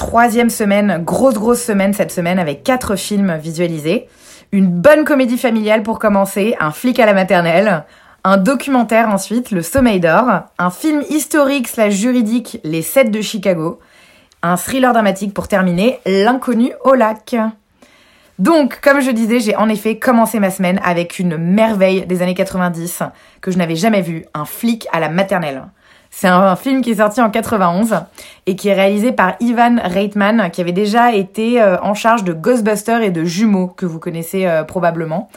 Troisième semaine, grosse grosse semaine cette semaine avec quatre films visualisés. Une bonne comédie familiale pour commencer, un flic à la maternelle, un documentaire ensuite, Le Sommeil d'or, un film historique slash juridique, Les 7 de Chicago, un thriller dramatique pour terminer, L'inconnu au lac. Donc, comme je disais, j'ai en effet commencé ma semaine avec une merveille des années 90 que je n'avais jamais vue, un flic à la maternelle. C'est un, film qui est sorti en 91 et qui est réalisé par Ivan Reitman, qui avait déjà été euh, en charge de Ghostbusters et de Jumeaux, que vous connaissez euh, probablement.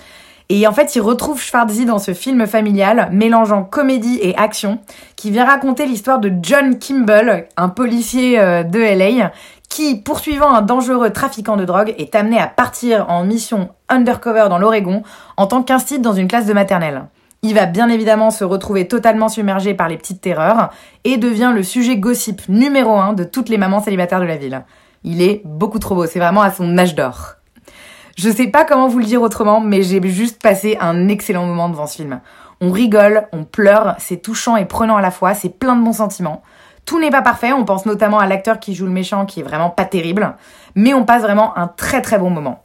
Et en fait, il retrouve Schwarzy dans ce film familial, mélangeant comédie et action, qui vient raconter l'histoire de John Kimball, un policier euh, de LA, qui, poursuivant un dangereux trafiquant de drogue, est amené à partir en mission undercover dans l'Oregon en tant qu'institut dans une classe de maternelle. Il va bien évidemment se retrouver totalement submergé par les petites terreurs et devient le sujet gossip numéro un de toutes les mamans célibataires de la ville. Il est beaucoup trop beau, c'est vraiment à son âge d'or. Je sais pas comment vous le dire autrement, mais j'ai juste passé un excellent moment devant ce film. On rigole, on pleure, c'est touchant et prenant à la fois, c'est plein de bons sentiments. Tout n'est pas parfait, on pense notamment à l'acteur qui joue le méchant qui est vraiment pas terrible, mais on passe vraiment un très très bon moment.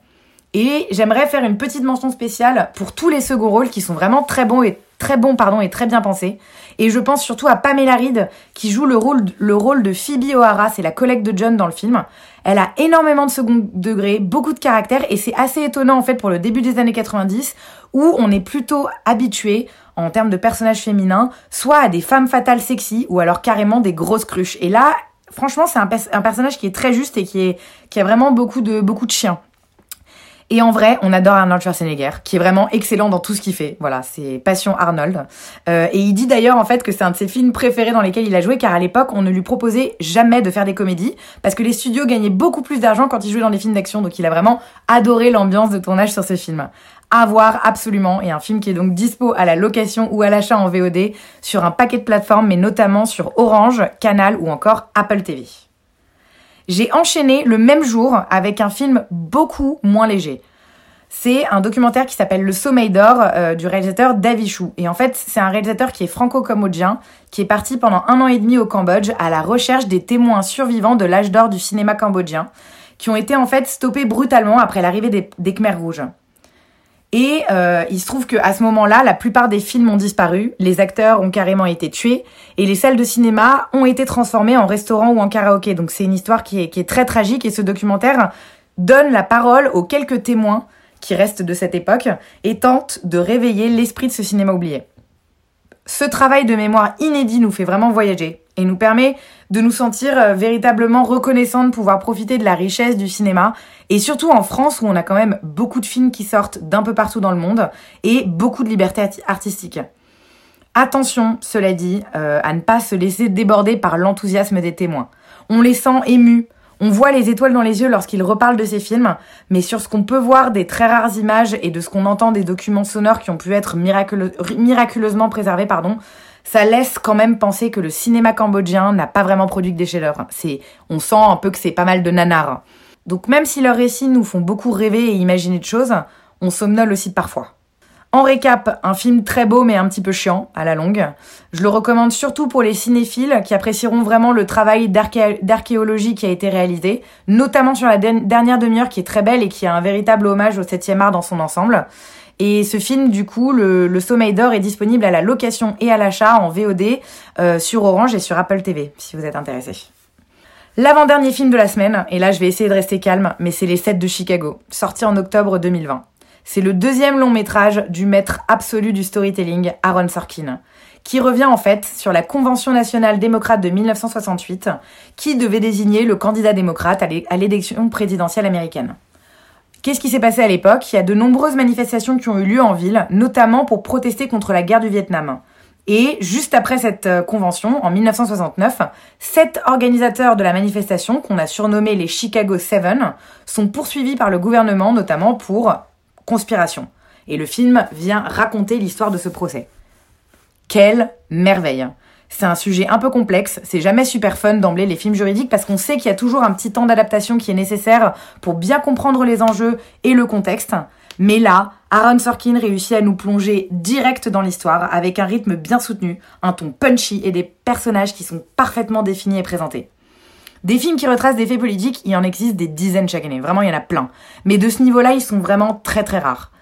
Et j'aimerais faire une petite mention spéciale pour tous les seconds rôles qui sont vraiment très bons et très bons pardon et très bien pensés. Et je pense surtout à Pamela Reed qui joue le rôle le rôle de Phoebe O'Hara, c'est la collègue de John dans le film. Elle a énormément de second degré, beaucoup de caractère et c'est assez étonnant en fait pour le début des années 90 où on est plutôt habitué en termes de personnages féminins, soit à des femmes fatales sexy ou alors carrément des grosses cruches. Et là, franchement, c'est un, un personnage qui est très juste et qui est qui a vraiment beaucoup de beaucoup de chiens. Et en vrai, on adore Arnold Schwarzenegger, qui est vraiment excellent dans tout ce qu'il fait. Voilà, c'est passion Arnold. Euh, et il dit d'ailleurs en fait que c'est un de ses films préférés dans lesquels il a joué, car à l'époque, on ne lui proposait jamais de faire des comédies, parce que les studios gagnaient beaucoup plus d'argent quand il jouait dans des films d'action. Donc il a vraiment adoré l'ambiance de tournage sur ce film. À voir absolument, et un film qui est donc dispo à la location ou à l'achat en VOD sur un paquet de plateformes, mais notamment sur Orange, Canal ou encore Apple TV. J'ai enchaîné le même jour avec un film beaucoup moins léger. C'est un documentaire qui s'appelle Le Sommeil d'or euh, du réalisateur Davy Chou. Et en fait, c'est un réalisateur qui est franco-cambodgien, qui est parti pendant un an et demi au Cambodge à la recherche des témoins survivants de l'âge d'or du cinéma cambodgien, qui ont été en fait stoppés brutalement après l'arrivée des, des Khmers rouges. Et euh, il se trouve qu'à ce moment-là, la plupart des films ont disparu, les acteurs ont carrément été tués, et les salles de cinéma ont été transformées en restaurants ou en karaoké. Donc c'est une histoire qui est très tragique, et ce documentaire donne la parole aux quelques témoins qui restent de cette époque, et tente de réveiller l'esprit de ce cinéma oublié. Ce travail de mémoire inédit nous fait vraiment voyager, et nous permet de nous sentir euh, véritablement reconnaissants de pouvoir profiter de la richesse du cinéma et surtout en France où on a quand même beaucoup de films qui sortent d'un peu partout dans le monde et beaucoup de liberté artistique. Attention, cela dit, euh, à ne pas se laisser déborder par l'enthousiasme des témoins. On les sent émus, on voit les étoiles dans les yeux lorsqu'ils reparlent de ces films, mais sur ce qu'on peut voir des très rares images et de ce qu'on entend des documents sonores qui ont pu être miraculeusement préservés, pardon, ça laisse quand même penser que le cinéma cambodgien n'a pas vraiment produit que des chefs-d'œuvre. C'est, on sent un peu que c'est pas mal de nanars. Donc même si leurs récits nous font beaucoup rêver et imaginer de choses, on somnole aussi parfois. En récap, un film très beau mais un petit peu chiant à la longue. Je le recommande surtout pour les cinéphiles qui apprécieront vraiment le travail d'archéologie qui a été réalisé, notamment sur la dernière demi-heure qui est très belle et qui a un véritable hommage au 7e art dans son ensemble. Et ce film, du coup, le, Sommeil d'or est disponible à la location et à l'achat en VOD euh, sur Orange et sur Apple TV, si vous êtes intéressé. L'avant-dernier film de la semaine, et là je vais essayer de rester calme, mais c'est Les 7 de Chicago, sorti en octobre 2020. C'est le deuxième long métrage du maître absolu du storytelling, Aaron Sorkin, qui revient en fait sur la Convention nationale démocrate de 1968, qui devait désigner le candidat démocrate à l'élection présidentielle américaine. Qu'est-ce qui s'est passé à l'époque? Il y a de nombreuses manifestations qui ont eu lieu en ville, notamment pour protester contre la guerre du Vietnam. Et juste après cette euh, convention, en 1969, sept organisateurs de la manifestation, qu'on a surnommés les Chicago Seven, sont poursuivis par le gouvernement, notamment pour conspiration. Et le film vient raconter l'histoire de ce procès. Quelle merveille c'est un sujet un peu complexe, c'est jamais super fun d'emblée les films juridiques parce qu'on sait qu'il y a toujours un petit temps d'adaptation qui est nécessaire pour bien comprendre les enjeux et le contexte. Mais là, Aaron Sorkin réussit à nous plonger direct dans l'histoire avec un rythme bien soutenu, un ton punchy et des personnages qui sont parfaitement définis et présentés. Des films qui retracent des faits politiques, il en existe des dizaines chaque année, vraiment il y en a plein. Mais de ce niveau-là, ils sont vraiment très très rares.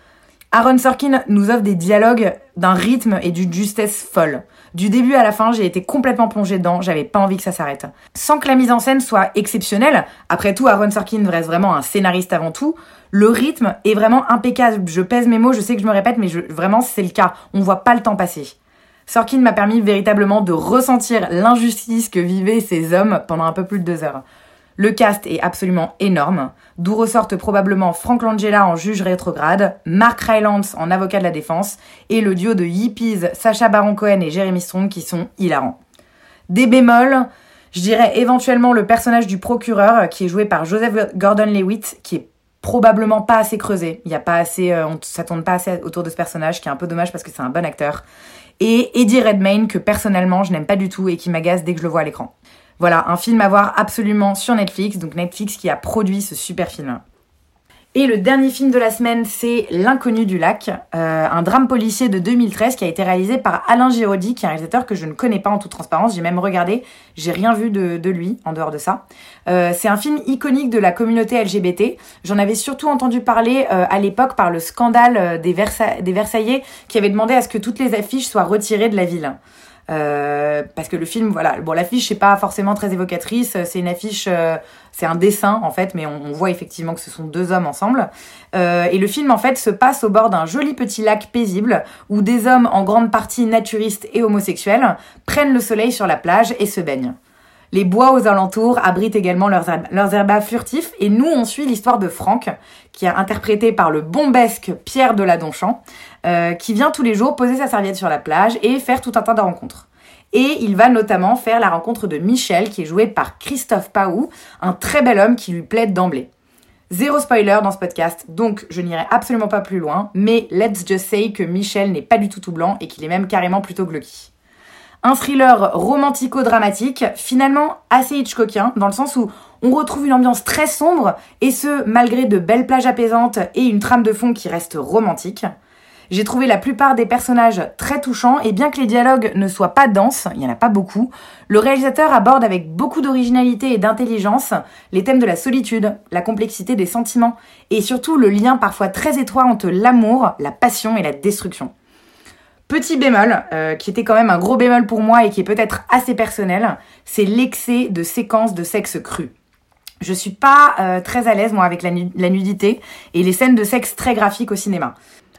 Aaron Sorkin nous offre des dialogues d'un rythme et d'une justesse folle. Du début à la fin, j'ai été complètement plongée dedans, j'avais pas envie que ça s'arrête. Sans que la mise en scène soit exceptionnelle, après tout, Aaron Sorkin reste vraiment un scénariste avant tout, le rythme est vraiment impeccable. Je pèse mes mots, je sais que je me répète, mais vraiment c'est le cas. On voit pas le temps passer. Sorkin m'a permis véritablement de ressentir l'injustice que vivaient ces hommes pendant un peu plus de deux heures. Le cast est absolument énorme, d'où ressortent probablement Frank Langella en juge rétrograde, Mark Rylance en avocat de la défense, et le duo de hippies Sacha Baron Cohen et Jeremy Strong qui sont hilarants. Des bémols, je dirais éventuellement le personnage du procureur qui est joué par Joseph Gordon-Lewitt, qui est probablement pas assez creusé. Il y a pas assez, euh, on, ça tourne pas assez autour de ce personnage, qui est un peu dommage parce que c'est un bon acteur. Et Eddie Redmayne que personnellement je n'aime pas du tout et qui m'agace dès que je le vois à l'écran. Voilà, un film à voir absolument sur Netflix, donc Netflix qui a produit ce super film. Et le dernier film de la semaine, c'est L'inconnu du lac, euh, un drame policier de 2013 qui a été réalisé par Alain Giraudy, qui est un réalisateur que je ne connais pas en toute transparence. J'ai même regardé, j'ai rien vu de, lui en dehors de ça. Euh, c'est un film iconique de la communauté LGBT. J'en avais surtout entendu parler euh, à l'époque par le scandale des, des Versaillais qui avait demandé à ce que toutes les affiches soient retirées de la ville. Euh, parce que le film, voilà, bon, l'affiche c'est pas forcément très évocatrice. C'est une affiche, euh, c'est un dessin en fait, mais on, voit effectivement que ce sont deux hommes ensemble. Euh, et le film en fait se passe au bord d'un joli petit lac paisible où des hommes en grande partie naturistes et homosexuels prennent le soleil sur la plage et se baignent. Les bois aux alentours abritent également leurs, furtifs et nous on suit l'histoire de Franck, qui est interprété par le bombesque Pierre de la euh, qui vient tous les jours poser sa serviette sur la plage et faire tout un tas de rencontres. Et il va notamment faire la rencontre de Michel, qui est joué par Christophe Paou, un très bel homme qui lui plaide d'emblée. Zéro spoiler dans ce podcast, donc je n'irai absolument pas plus loin, mais let's just say que Michel n'est pas du tout tout blanc et qu'il est même carrément plutôt glucky. Un thriller romantico-dramatique, finalement assez Hitchcockien, dans le sens où on retrouve une ambiance très sombre, et ce, malgré de belles plages apaisantes et une trame de fond qui reste romantique. J'ai trouvé la plupart des personnages très touchants, et bien que les dialogues ne soient pas denses, il n'y en a pas beaucoup, le réalisateur aborde avec beaucoup d'originalité et d'intelligence les thèmes de la solitude, la complexité des sentiments, et surtout le lien parfois très étroit entre l'amour, la passion et la destruction. Petit bémol, euh, qui était quand même un gros bémol pour moi et qui est peut-être assez personnel, c'est l'excès de séquences de sexe cru. Je suis pas euh, très à l'aise moi avec la, nudité et les scènes de sexe très graphiques au cinéma.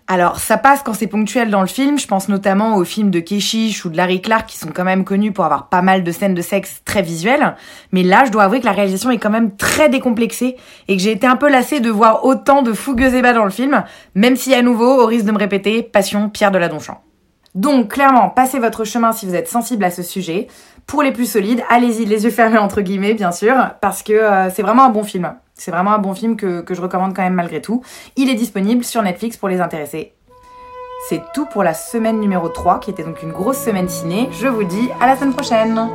Alors ça passe quand c'est ponctuel dans le film, je pense notamment aux films de Keshish ou de Larry Clark qui sont quand même connus pour avoir pas mal de scènes de sexe très visuelles, mais là je dois avouer que la réalisation est quand même très décomplexée et que j'ai été un peu lassée de voir autant de fougueux ébats dans le film, même si à nouveau, au risque de me répéter, passion Pierre de la Donchamp. Donc clairement, passez votre chemin si vous êtes sensible à ce sujet. Pour les plus solides, allez-y les yeux fermés entre guillemets, bien sûr, parce que euh, c'est vraiment un bon film. C'est vraiment un bon film que, que je recommande quand même malgré tout. Il est disponible sur Netflix pour les intéressés. C'est tout pour la semaine numéro 3, qui était donc une grosse semaine ciné. Je vous dis à la semaine prochaine